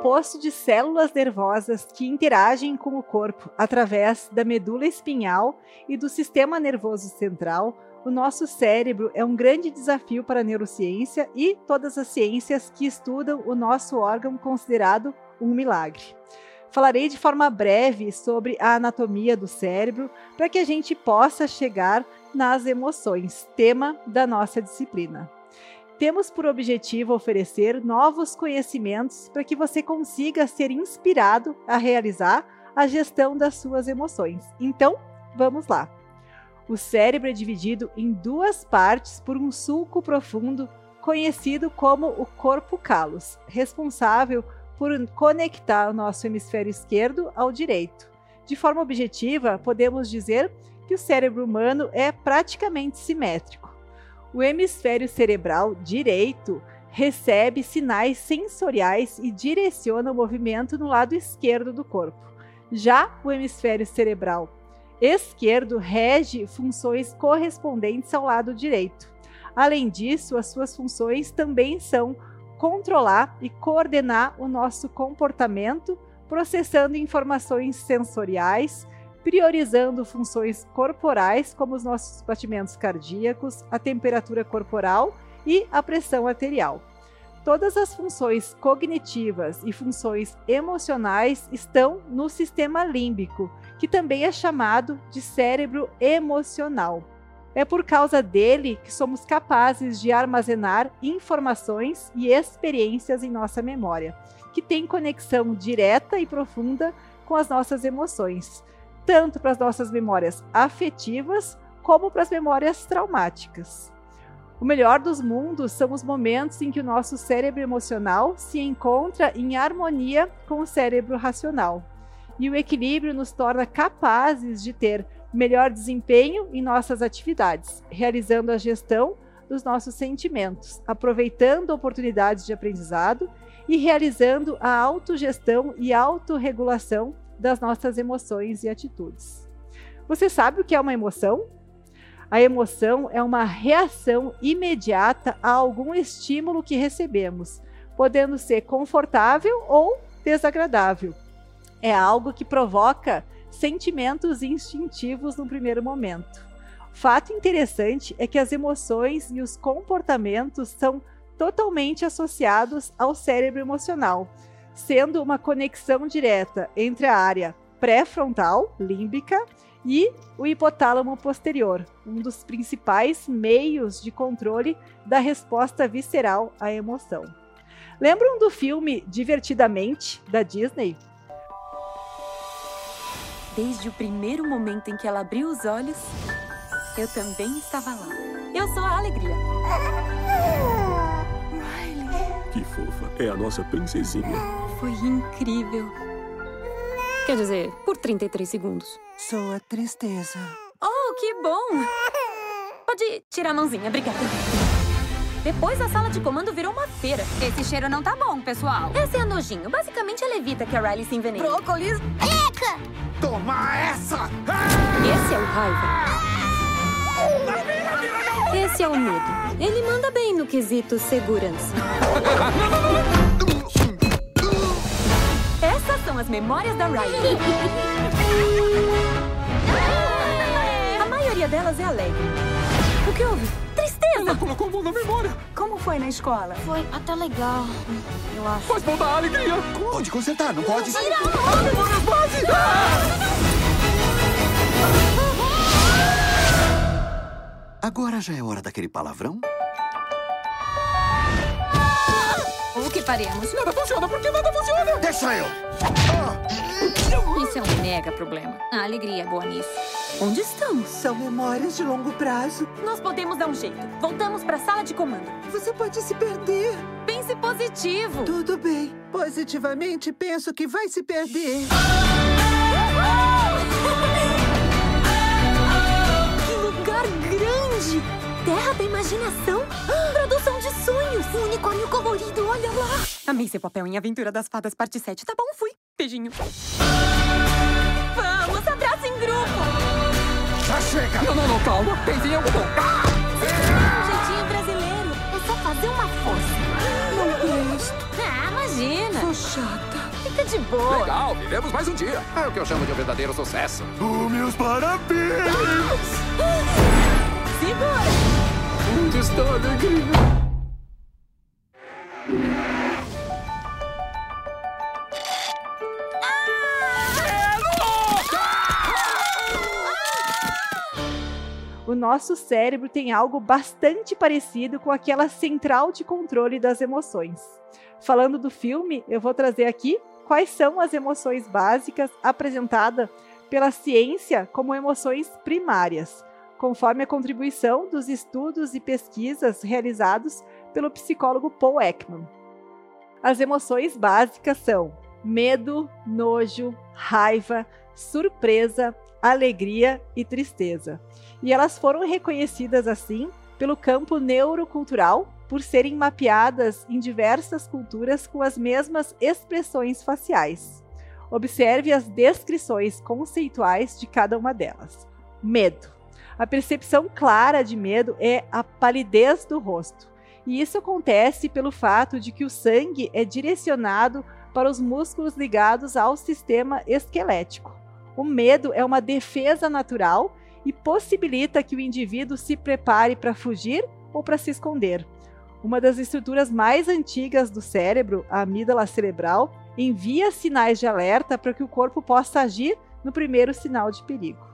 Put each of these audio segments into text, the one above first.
Composto de células nervosas que interagem com o corpo através da medula espinhal e do sistema nervoso central, o nosso cérebro é um grande desafio para a neurociência e todas as ciências que estudam o nosso órgão considerado um milagre. Falarei de forma breve sobre a anatomia do cérebro para que a gente possa chegar nas emoções, tema da nossa disciplina. Temos por objetivo oferecer novos conhecimentos para que você consiga ser inspirado a realizar a gestão das suas emoções. Então, vamos lá. O cérebro é dividido em duas partes por um sulco profundo conhecido como o corpo callus, responsável por conectar o nosso hemisfério esquerdo ao direito. De forma objetiva, podemos dizer que o cérebro humano é praticamente simétrico. O hemisfério cerebral direito recebe sinais sensoriais e direciona o movimento no lado esquerdo do corpo. Já o hemisfério cerebral esquerdo rege funções correspondentes ao lado direito. Além disso, as suas funções também são controlar e coordenar o nosso comportamento, processando informações sensoriais, priorizando funções corporais, como os nossos batimentos cardíacos, a temperatura corporal e a pressão arterial. Todas as funções cognitivas e funções emocionais estão no sistema límbico, que também é chamado de cérebro emocional. É por causa dele que somos capazes de armazenar informações e experiências em nossa memória, que tem conexão direta e profunda com as nossas emoções, tanto para as nossas memórias afetivas como para as memórias traumáticas. O melhor dos mundos são os momentos em que o nosso cérebro emocional se encontra em harmonia com o cérebro racional. E o equilíbrio nos torna capazes de ter melhor desempenho em nossas atividades, realizando a gestão dos nossos sentimentos, aproveitando oportunidades de aprendizado e realizando a autogestão e autorregulação das nossas emoções e atitudes. Você sabe o que é uma emoção? A emoção é uma reação imediata a algum estímulo que recebemos, podendo ser confortável ou desagradável. É algo que provoca sentimentos instintivos no primeiro momento. Fato interessante é que as emoções e os comportamentos são totalmente associados ao cérebro emocional, sendo uma conexão direta entre a área pré-frontal, límbica, e o hipotálamo posterior, um dos principais meios de controle da resposta visceral à emoção. Lembram do filme Divertidamente, da Disney? Desde o primeiro momento em que ela abriu os olhos, eu também estava lá. Eu sou a alegria. Riley. Que fofa. É a nossa princesinha. Foi incrível. Quer dizer, por 33 segundos. Sou a tristeza. Oh, que bom! Pode tirar a mãozinha, obrigada. Depois a sala de comando virou uma feira. Esse cheiro não tá bom, pessoal. Essa é a nojinho. Basicamente, ela evita que a Riley se envenene. Brócolis. Eca! Toma essa! Esse é o raiva. Esse é o medo. Ele manda bem no quesito segurança. São as memórias da Riley. A maioria delas é alegre. O que houve? Tristeza! Ela colocou a mão na memória! Como foi na escola? Foi até legal, eu acho. Faz mal da alegria! Pode consertar, não pode? Memórias base! Agora já é hora daquele palavrão? Que faremos? Nada funciona porque nada funciona! Deixa eu! Isso é um mega problema. A alegria é boa nisso. Onde estamos? São memórias de longo prazo. Nós podemos dar um jeito. Voltamos para a sala de comando. Você pode se perder. Pense positivo. Tudo bem. Positivamente, penso que vai se perder. Que lugar grande! Terra da imaginação! Produção Um unicórnio colorido, olha lá! Amei seu papel em Aventura das Fadas, parte 7. Tá bom, fui. Beijinho. Vamos, abraço em grupo! Já chega! Não, não, não, calma! Pense em algo bom! Um jeitinho brasileiro. É só fazer uma força. Não presto. Ah, imagina! Sou chata. Fica de boa. Legal, vivemos mais um dia. É o que eu chamo de um verdadeiro sucesso. Oh, meus parabéns! Segura. Onde está a alegria? Nosso cérebro tem algo bastante parecido com aquela central de controle das emoções. Falando do filme, eu vou trazer aqui quais são as emoções básicas apresentadas pela ciência como emoções primárias, conforme a contribuição dos estudos e pesquisas realizados pelo psicólogo Paul Ekman. As emoções básicas são medo, nojo, raiva, surpresa, alegria e tristeza. E elas foram reconhecidas assim pelo campo neurocultural por serem mapeadas em diversas culturas com as mesmas expressões faciais. Observe as descrições conceituais de cada uma delas. Medo. A percepção clara de medo é a palidez do rosto. E isso acontece pelo fato de que o sangue é direcionado para os músculos ligados ao sistema esquelético. O medo é uma defesa natural e possibilita que o indivíduo se prepare para fugir ou para se esconder. Uma das estruturas mais antigas do cérebro, a amígdala cerebral, envia sinais de alerta para que o corpo possa agir no primeiro sinal de perigo.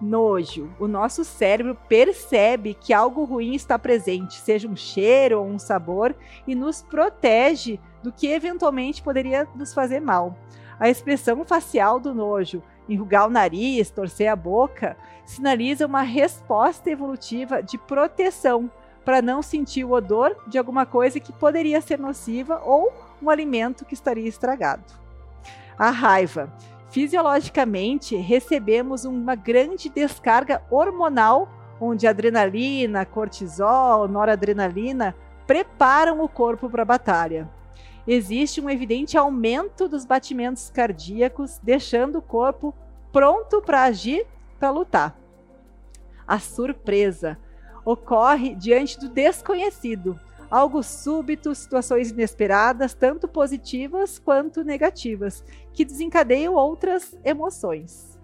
Nojo. O nosso cérebro percebe que algo ruim está presente, seja um cheiro ou um sabor, e nos protege do que eventualmente poderia nos fazer mal. A expressão facial do nojo, enrugar o nariz, torcer a boca, sinaliza uma resposta evolutiva de proteção para não sentir o odor de alguma coisa que poderia ser nociva ou um alimento que estaria estragado. A raiva. Fisiologicamente, recebemos uma grande descarga hormonal, onde adrenalina, cortisol, noradrenalina preparam o corpo para a batalha existe um evidente aumento dos batimentos cardíacos, deixando o corpo pronto para agir, para lutar. A surpresa ocorre diante do desconhecido, algo súbito, situações inesperadas, tanto positivas quanto negativas, que desencadeiam outras emoções.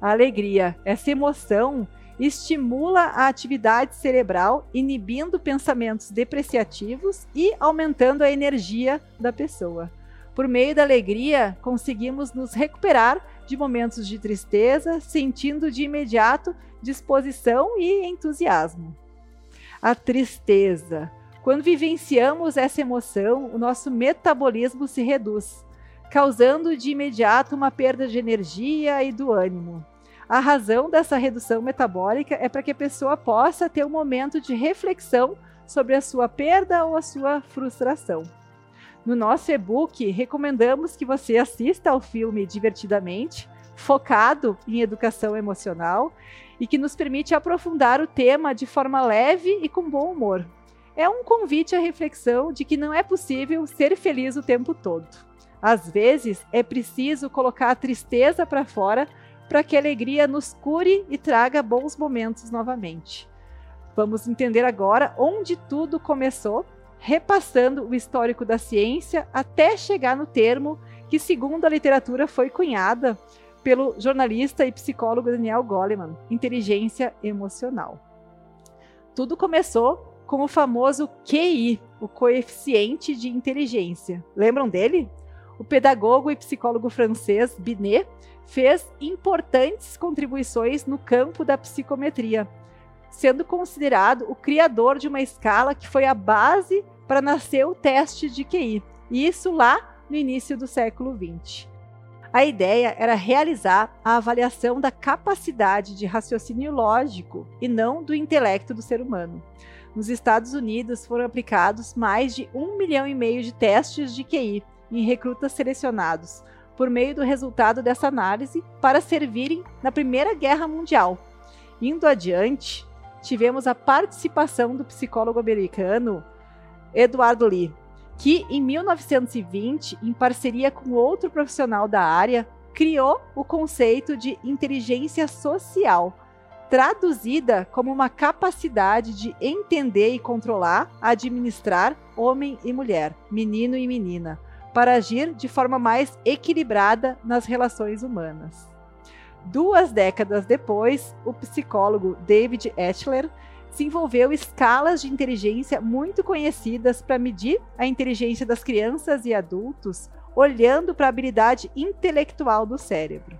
A alegria, essa emoção estimula a atividade cerebral, inibindo pensamentos depreciativos e aumentando a energia da pessoa. Por meio da alegria, conseguimos nos recuperar de momentos de tristeza, sentindo de imediato disposição e entusiasmo. A tristeza. Quando vivenciamos essa emoção, o nosso metabolismo se reduz, causando de imediato uma perda de energia e do ânimo. A razão dessa redução metabólica é para que a pessoa possa ter um momento de reflexão sobre a sua perda ou a sua frustração. No nosso e-book, recomendamos que você assista ao filme divertidamente, focado em educação emocional e que nos permite aprofundar o tema de forma leve e com bom humor. É um convite à reflexão de que não é possível ser feliz o tempo todo. Às vezes, é preciso colocar a tristeza para fora para que a alegria nos cure e traga bons momentos novamente. Vamos entender agora onde tudo começou, repassando o histórico da ciência até chegar no termo que, segundo a literatura, foi cunhada pelo jornalista e psicólogo Daniel Goleman, inteligência emocional. Tudo começou com o famoso QI, o coeficiente de inteligência. Lembram dele? O pedagogo e psicólogo francês Binet fez importantes contribuições no campo da psicometria, sendo considerado o criador de uma escala que foi a base para nascer o teste de QI, e isso lá no início do século XX. A ideia era realizar a avaliação da capacidade de raciocínio lógico e não do intelecto do ser humano. Nos Estados Unidos foram aplicados mais de um milhão e meio de testes de QI em recrutas selecionados, por meio do resultado dessa análise para servirem na Primeira Guerra Mundial. Indo adiante, tivemos a participação do psicólogo americano Eduardo Lee, que em 1920, em parceria com outro profissional da área, criou o conceito de inteligência social, traduzida como uma capacidade de entender e controlar, administrar homem e mulher, menino e menina, para agir de forma mais equilibrada nas relações humanas. Duas décadas depois, o psicólogo David Etchler desenvolveu escalas de inteligência muito conhecidas para medir a inteligência das crianças e adultos, olhando para a habilidade intelectual do cérebro.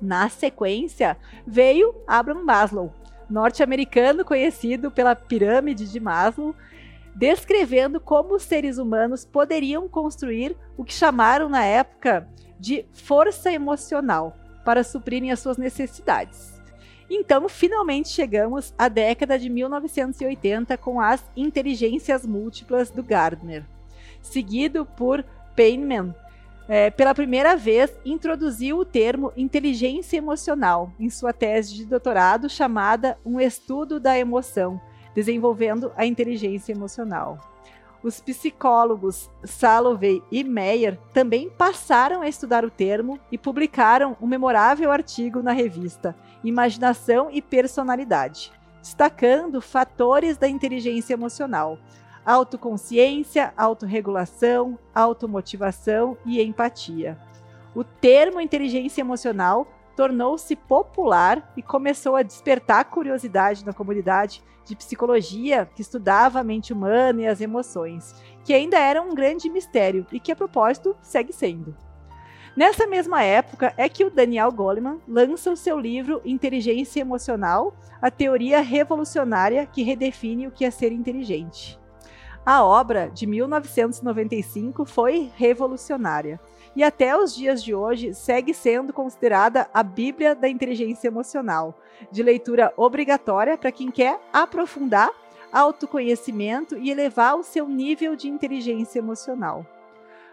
Na sequência, veio Abraham Maslow, norte-americano conhecido pela pirâmide de Maslow, descrevendo como os seres humanos poderiam construir o que chamaram na época de força emocional para suprirem as suas necessidades. Então, finalmente chegamos à década de 1980 com as inteligências múltiplas do Gardner, seguido por Feynman. É, pela primeira vez, introduziu o termo inteligência emocional em sua tese de doutorado chamada Um Estudo da Emoção, desenvolvendo a inteligência emocional. Os psicólogos Salovey e Meyer também passaram a estudar o termo e publicaram um memorável artigo na revista Imaginação e Personalidade, destacando fatores da inteligência emocional: autoconsciência, autorregulação, automotivação e empatia. O termo inteligência emocional tornou-se popular e começou a despertar curiosidade na comunidade de psicologia que estudava a mente humana e as emoções, que ainda era um grande mistério e que, a propósito, segue sendo. Nessa mesma época é que o Daniel Goleman lança o seu livro Inteligência Emocional, a teoria revolucionária que redefine o que é ser inteligente. A obra, de 1995, foi revolucionária e até os dias de hoje segue sendo considerada a Bíblia da inteligência emocional, de leitura obrigatória para quem quer aprofundar autoconhecimento e elevar o seu nível de inteligência emocional.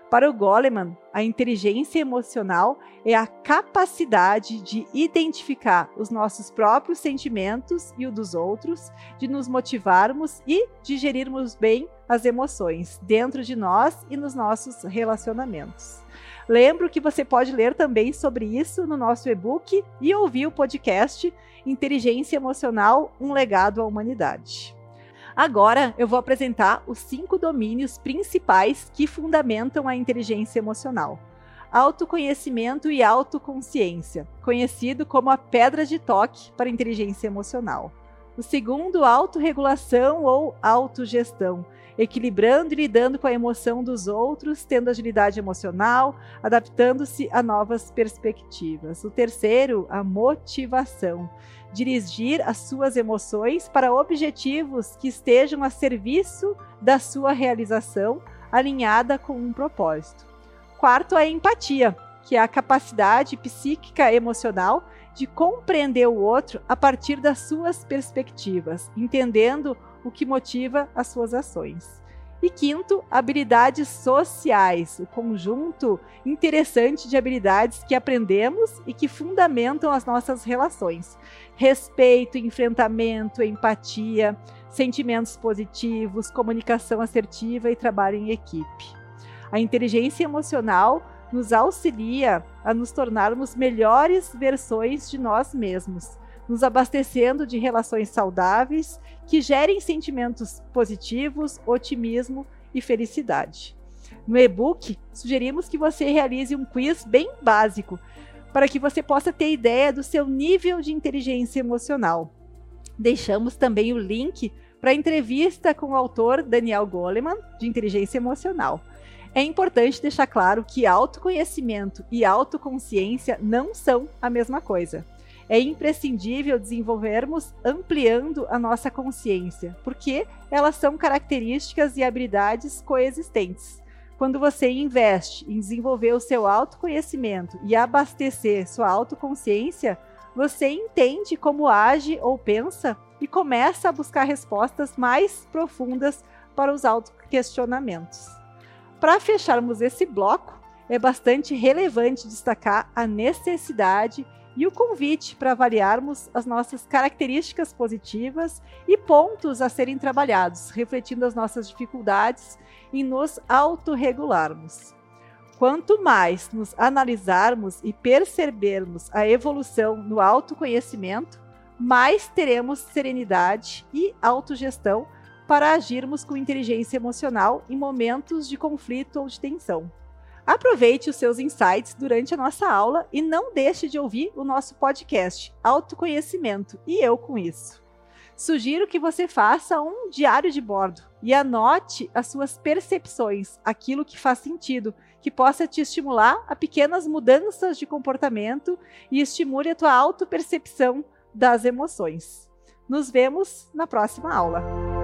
Para o Goleman, a inteligência emocional é a capacidade de identificar os nossos próprios sentimentos e o dos outros, de nos motivarmos e de gerirmos bem as emoções dentro de nós e nos nossos relacionamentos. Lembro que você pode ler também sobre isso no nosso e-book e ouvir o podcast Inteligência Emocional Um Legado à Humanidade. Agora eu vou apresentar os cinco domínios principais que fundamentam a inteligência emocional. Autoconhecimento e autoconsciência, conhecido como a pedra de toque para a inteligência emocional. O segundo, autorregulação ou autogestão, equilibrando e lidando com a emoção dos outros, tendo agilidade emocional, adaptando-se a novas perspectivas. O terceiro, a motivação, dirigir as suas emoções para objetivos que estejam a serviço da sua realização, alinhada com um propósito. Quarto, a empatia, que é a capacidade psíquica emocional de compreender o outro a partir das suas perspectivas, entendendo o que motiva as suas ações. E quinto, habilidades sociais, o conjunto interessante de habilidades que aprendemos e que fundamentam as nossas relações. Respeito, enfrentamento, empatia, sentimentos positivos, comunicação assertiva e trabalho em equipe. A inteligência emocional nos auxilia a nos tornarmos melhores versões de nós mesmos, nos abastecendo de relações saudáveis que gerem sentimentos positivos, otimismo e felicidade. No e-book, sugerimos que você realize um quiz bem básico para que você possa ter ideia do seu nível de inteligência emocional. Deixamos também o link para a entrevista com o autor Daniel Goleman, de inteligência emocional. É importante deixar claro que autoconhecimento e autoconsciência não são a mesma coisa é imprescindível desenvolvermos ampliando a nossa consciência, porque elas são características e habilidades coexistentes. Quando você investe em desenvolver o seu autoconhecimento e abastecer sua autoconsciência, você entende como age ou pensa e começa a buscar respostas mais profundas para os autoquestionamentos. Para fecharmos esse bloco, é bastante relevante destacar a necessidade e o convite para avaliarmos as nossas características positivas e pontos a serem trabalhados, refletindo as nossas dificuldades e nos autorregularmos. Quanto mais nos analisarmos e percebermos a evolução no autoconhecimento, mais teremos serenidade e autogestão para agirmos com inteligência emocional em momentos de conflito ou de tensão. Aproveite os seus insights durante a nossa aula e não deixe de ouvir o nosso podcast Autoconhecimento e eu com isso. Sugiro que você faça um diário de bordo e anote as suas percepções, aquilo que faz sentido, que possa te estimular a pequenas mudanças de comportamento e estimule a tua autopercepção das emoções. Nos vemos na próxima aula.